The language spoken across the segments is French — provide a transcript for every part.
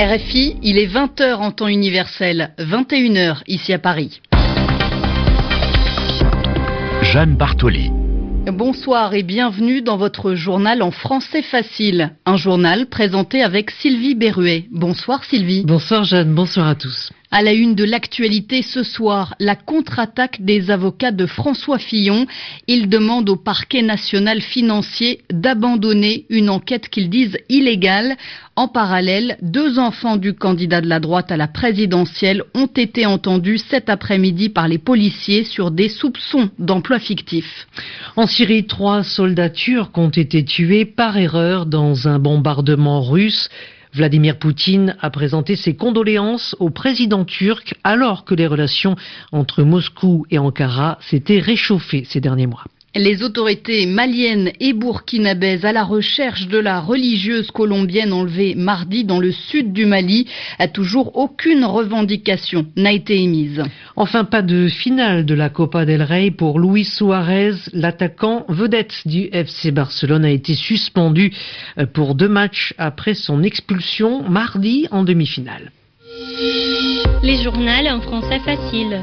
RFI, il est 20h en temps universel, 21h ici à Paris. Jeanne Bartoli. Bonsoir et bienvenue dans votre journal en français facile. Un journal présenté avec Sylvie Berruet. Bonsoir Sylvie. Bonsoir Jeanne, bonsoir à tous. À la une de l'actualité ce soir, la contre-attaque des avocats de François Fillon. Ils demandent au parquet national financier d'abandonner une enquête qu'ils disent illégale. En parallèle, deux enfants du candidat de la droite à la présidentielle ont été entendus cet après-midi par les policiers sur des soupçons d'emploi fictif. En Syrie, trois soldats turcs ont été tués par erreur dans un bombardement russe. Vladimir Poutine a présenté ses condoléances au président turc alors que les relations entre Moscou et Ankara s'étaient réchauffées ces derniers mois. Les autorités maliennes et burkinabèses à la recherche de la religieuse colombienne enlevée mardi dans le sud du Mali, a toujours aucune revendication n'a été émise. Enfin, pas de finale de la Copa del Rey pour Luis Suarez. L'attaquant vedette du FC Barcelone a été suspendu euh, pour deux matchs après son expulsion mardi en demi-finale. Les journaux en français facile.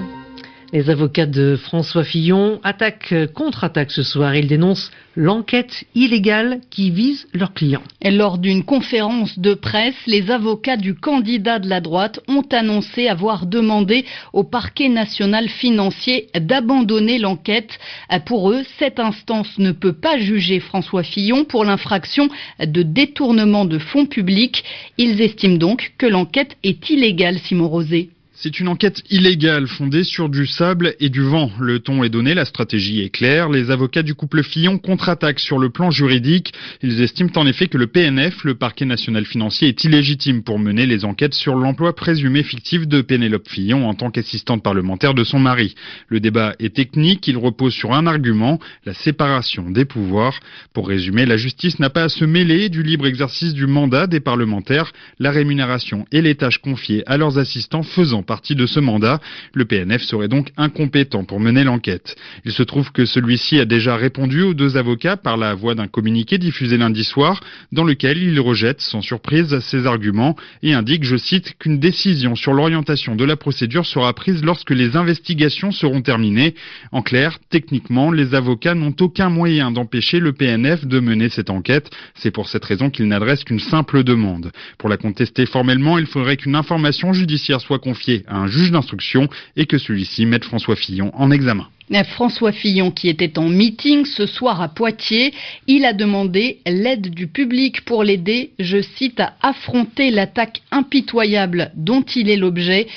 Les avocats de François Fillon attaquent, contre-attaquent ce soir. Ils dénoncent l'enquête illégale qui vise leurs clients. Lors d'une conférence de presse, les avocats du candidat de la droite ont annoncé avoir demandé au parquet national financier d'abandonner l'enquête. Pour eux, cette instance ne peut pas juger François Fillon pour l'infraction de détournement de fonds publics. Ils estiment donc que l'enquête est illégale, Simon Rosé. C'est une enquête illégale fondée sur du sable et du vent. Le ton est donné, la stratégie est claire. Les avocats du couple Fillon contre-attaquent sur le plan juridique. Ils estiment en effet que le PNF, le parquet national financier, est illégitime pour mener les enquêtes sur l'emploi présumé fictif de Pénélope Fillon en tant qu'assistante parlementaire de son mari. Le débat est technique, il repose sur un argument, la séparation des pouvoirs. Pour résumer, la justice n'a pas à se mêler du libre exercice du mandat des parlementaires, la rémunération et les tâches confiées à leurs assistants faisant partie de ce mandat. Le PNF serait donc incompétent pour mener l'enquête. Il se trouve que celui-ci a déjà répondu aux deux avocats par la voie d'un communiqué diffusé lundi soir, dans lequel il rejette sans surprise ses arguments et indique, je cite, qu'une décision sur l'orientation de la procédure sera prise lorsque les investigations seront terminées. En clair, techniquement, les avocats n'ont aucun moyen d'empêcher le PNF de mener cette enquête. C'est pour cette raison qu'ils n'adressent qu'une simple demande. Pour la contester formellement, il faudrait qu'une information judiciaire soit confiée à un juge d'instruction et que celui-ci mette François Fillon en examen. François Fillon, qui était en meeting ce soir à Poitiers, il a demandé l'aide du public pour l'aider, je cite, à affronter l'attaque impitoyable dont il est l'objet.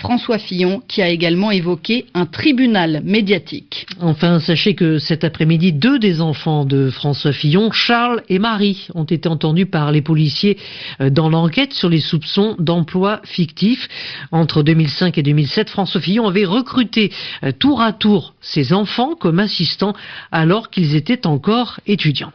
François Fillon, qui a également évoqué un tribunal médiatique. Enfin, sachez que cet après-midi, deux des enfants de François Fillon, Charles et Marie, ont été entendus par les policiers euh, dans l'enquête sur les soupçons d'emploi fictif. Entre 2005 et 2007, François Fillon avait recruté euh, tour à tour ses enfants comme assistants alors qu'ils étaient encore étudiants.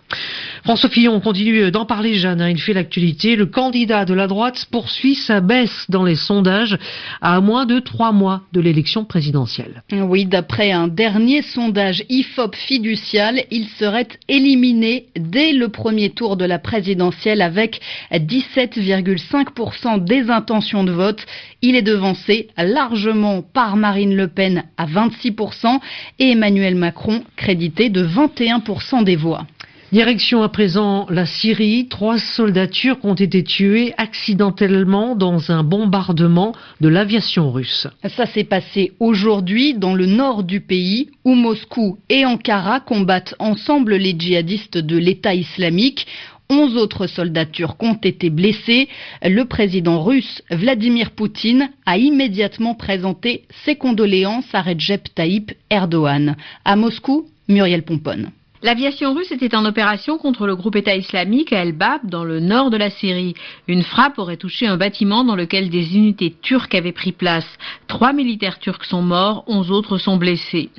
François Fillon continue d'en parler, Jeanne. Hein. il fait l'actualité. Le candidat de la droite poursuit sa baisse dans les sondages à moins de trois mois de l'élection présidentielle. Oui, d'après un dernier sondage IFOP fiducial, il serait éliminé dès le premier tour de la présidentielle avec 17,5% des intentions de vote. Il est devancé largement par Marine Le Pen à 26% et Emmanuel Macron crédité de 21% des voix. Direction à présent la Syrie. Trois soldats turcs ont été tués accidentellement dans un bombardement de l'aviation russe. Ça s'est passé aujourd'hui dans le nord du pays où Moscou et Ankara combattent ensemble les djihadistes de l'État islamique. Onze autres soldats turcs ont été blessés. Le président russe Vladimir Poutine a immédiatement présenté ses condoléances à Recep Tayyip Erdogan. À Moscou, Muriel Pomponne. L'aviation russe était en opération contre le groupe État islamique à El-Bab, dans le nord de la Syrie. Une frappe aurait touché un bâtiment dans lequel des unités turques avaient pris place. Trois militaires turcs sont morts, onze autres sont blessés.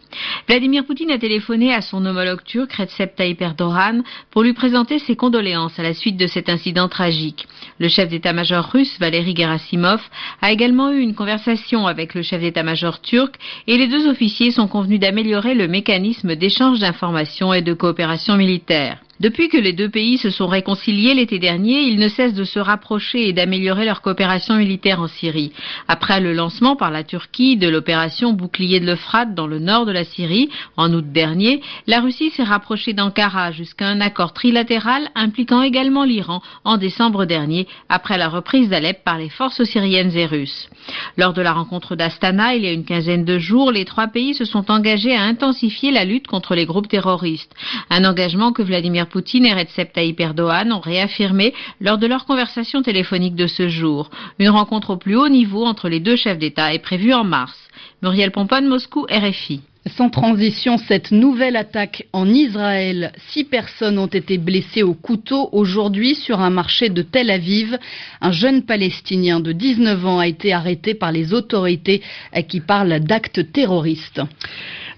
Vladimir Poutine a téléphoné à son homologue turc Recep Tayyip Erdogan pour lui présenter ses condoléances à la suite de cet incident tragique. Le chef d'état-major russe, Valery Gerasimov, a également eu une conversation avec le chef d'état-major turc et les deux officiers sont convenus d'améliorer le mécanisme d'échange d'informations et de coopération militaire. Depuis que les deux pays se sont réconciliés l'été dernier, ils ne cessent de se rapprocher et d'améliorer leur coopération militaire en Syrie. Après le lancement par la Turquie de l'opération Bouclier de l'Euphrate dans le nord de la Syrie en août dernier, la Russie s'est rapprochée d'Ankara jusqu'à un accord trilatéral impliquant également l'Iran en décembre dernier après la reprise d'Alep par les forces syriennes et russes. Lors de la rencontre d'Astana il y a une quinzaine de jours, les trois pays se sont engagés à intensifier la lutte contre les groupes terroristes. Un engagement que Vladimir Poutine et Recep Tayyip Erdogan ont réaffirmé lors de leur conversation téléphonique de ce jour. Une rencontre au plus haut niveau entre les deux chefs d'État est prévue en mars. Muriel Pomponne, Moscou, RFI. Sans transition, cette nouvelle attaque en Israël. Six personnes ont été blessées au couteau aujourd'hui sur un marché de Tel Aviv. Un jeune Palestinien de 19 ans a été arrêté par les autorités qui parlent d'actes terroristes.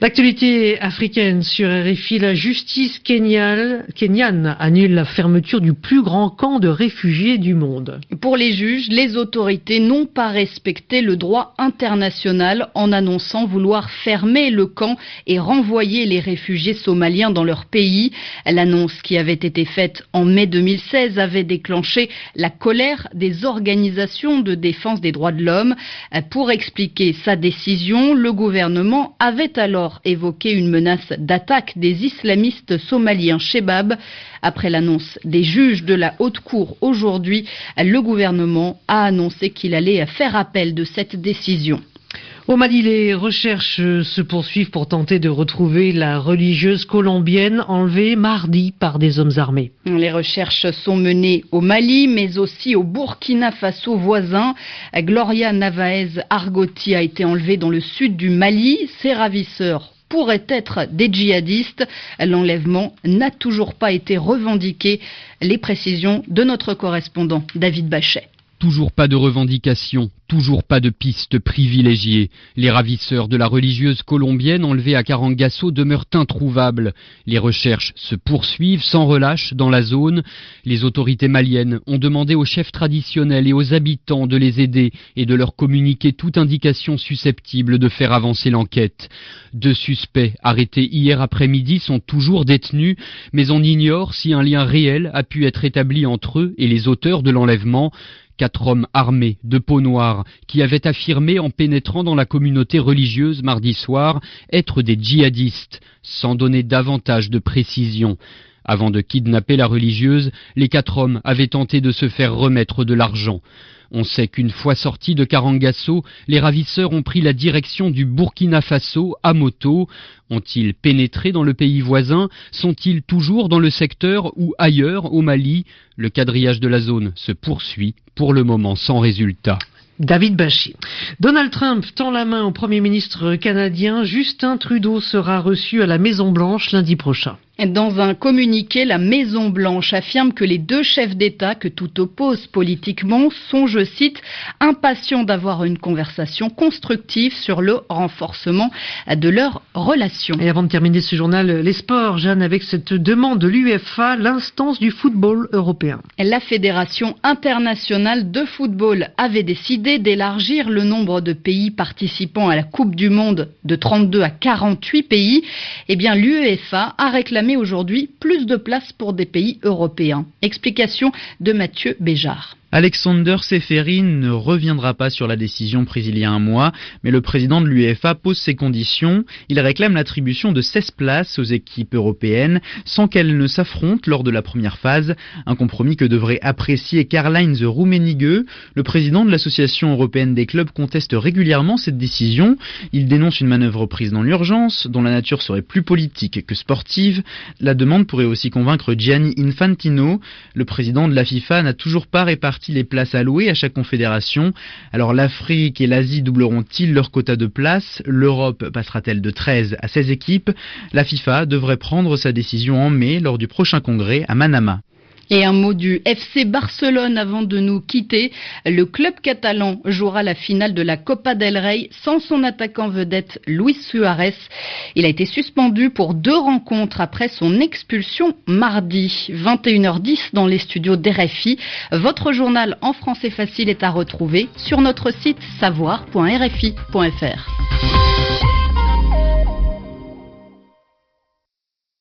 L'actualité africaine sur RFI, la justice kenyane annule la fermeture du plus grand camp de réfugiés du monde. Pour les juges, les autorités n'ont pas respecté le droit international en annonçant vouloir fermer le camp et renvoyer les réfugiés somaliens dans leur pays. L'annonce qui avait été faite en mai 2016 avait déclenché la colère des organisations de défense des droits de l'homme. Pour expliquer sa décision, le gouvernement avait alors évoqué une menace d'attaque des islamistes somaliens Shebab. Après l'annonce des juges de la haute cour aujourd'hui, le gouvernement a annoncé qu'il allait faire appel de cette décision. Au Mali, les recherches se poursuivent pour tenter de retrouver la religieuse colombienne enlevée mardi par des hommes armés. Les recherches sont menées au Mali, mais aussi au Burkina Faso voisin. Gloria Navaez Argoti a été enlevée dans le sud du Mali. Ses ravisseurs pourraient être des djihadistes. L'enlèvement n'a toujours pas été revendiqué. Les précisions de notre correspondant David Bachet. Toujours pas de revendication, toujours pas de piste privilégiée. Les ravisseurs de la religieuse colombienne enlevée à Karangasso demeurent introuvables. Les recherches se poursuivent sans relâche dans la zone. Les autorités maliennes ont demandé aux chefs traditionnels et aux habitants de les aider et de leur communiquer toute indication susceptible de faire avancer l'enquête. Deux suspects arrêtés hier après-midi sont toujours détenus, mais on ignore si un lien réel a pu être établi entre eux et les auteurs de l'enlèvement quatre hommes armés de peau noire qui avaient affirmé en pénétrant dans la communauté religieuse mardi soir être des djihadistes, sans donner davantage de précision. Avant de kidnapper la religieuse, les quatre hommes avaient tenté de se faire remettre de l'argent. On sait qu'une fois sortis de Karangasso, les ravisseurs ont pris la direction du Burkina Faso à moto. Ont-ils pénétré dans le pays voisin? Sont-ils toujours dans le secteur ou ailleurs au Mali? Le quadrillage de la zone se poursuit, pour le moment sans résultat. David Bachy. Donald Trump tend la main au Premier ministre canadien. Justin Trudeau sera reçu à la Maison-Blanche lundi prochain. Dans un communiqué, la Maison-Blanche affirme que les deux chefs d'État que tout oppose politiquement sont, je cite, impatients d'avoir une conversation constructive sur le renforcement de leurs relations. Et avant de terminer ce journal, les sports, Jeanne, avec cette demande de l'UEFA, l'instance du football européen. La Fédération internationale de football avait décidé d'élargir le nombre de pays participant à la Coupe du Monde de 32 à 48 pays. Eh bien, l'UEFA a réclamé aujourd'hui plus de place pour des pays européens. Explication de Mathieu Béjart. Alexander Seferin ne reviendra pas sur la décision prise il y a un mois, mais le président de l'UEFA pose ses conditions. Il réclame l'attribution de 16 places aux équipes européennes sans qu'elles ne s'affrontent lors de la première phase, un compromis que devrait apprécier Karl-Heinz Rummenigge. Le président de l'Association européenne des clubs conteste régulièrement cette décision. Il dénonce une manœuvre prise dans l'urgence, dont la nature serait plus politique que sportive. La demande pourrait aussi convaincre Gianni Infantino. Le président de la FIFA n'a toujours pas les places allouées à chaque confédération. Alors l'Afrique et l'Asie doubleront-ils leur quota de places? L'Europe passera-t-elle de 13 à 16 équipes? La FIFA devrait prendre sa décision en mai lors du prochain congrès à Manama. Et un mot du FC Barcelone avant de nous quitter. Le club catalan jouera la finale de la Copa del Rey sans son attaquant vedette Luis Suarez. Il a été suspendu pour deux rencontres après son expulsion mardi. 21h10 dans les studios d'RFI. Votre journal en français facile est à retrouver sur notre site savoir.rfi.fr.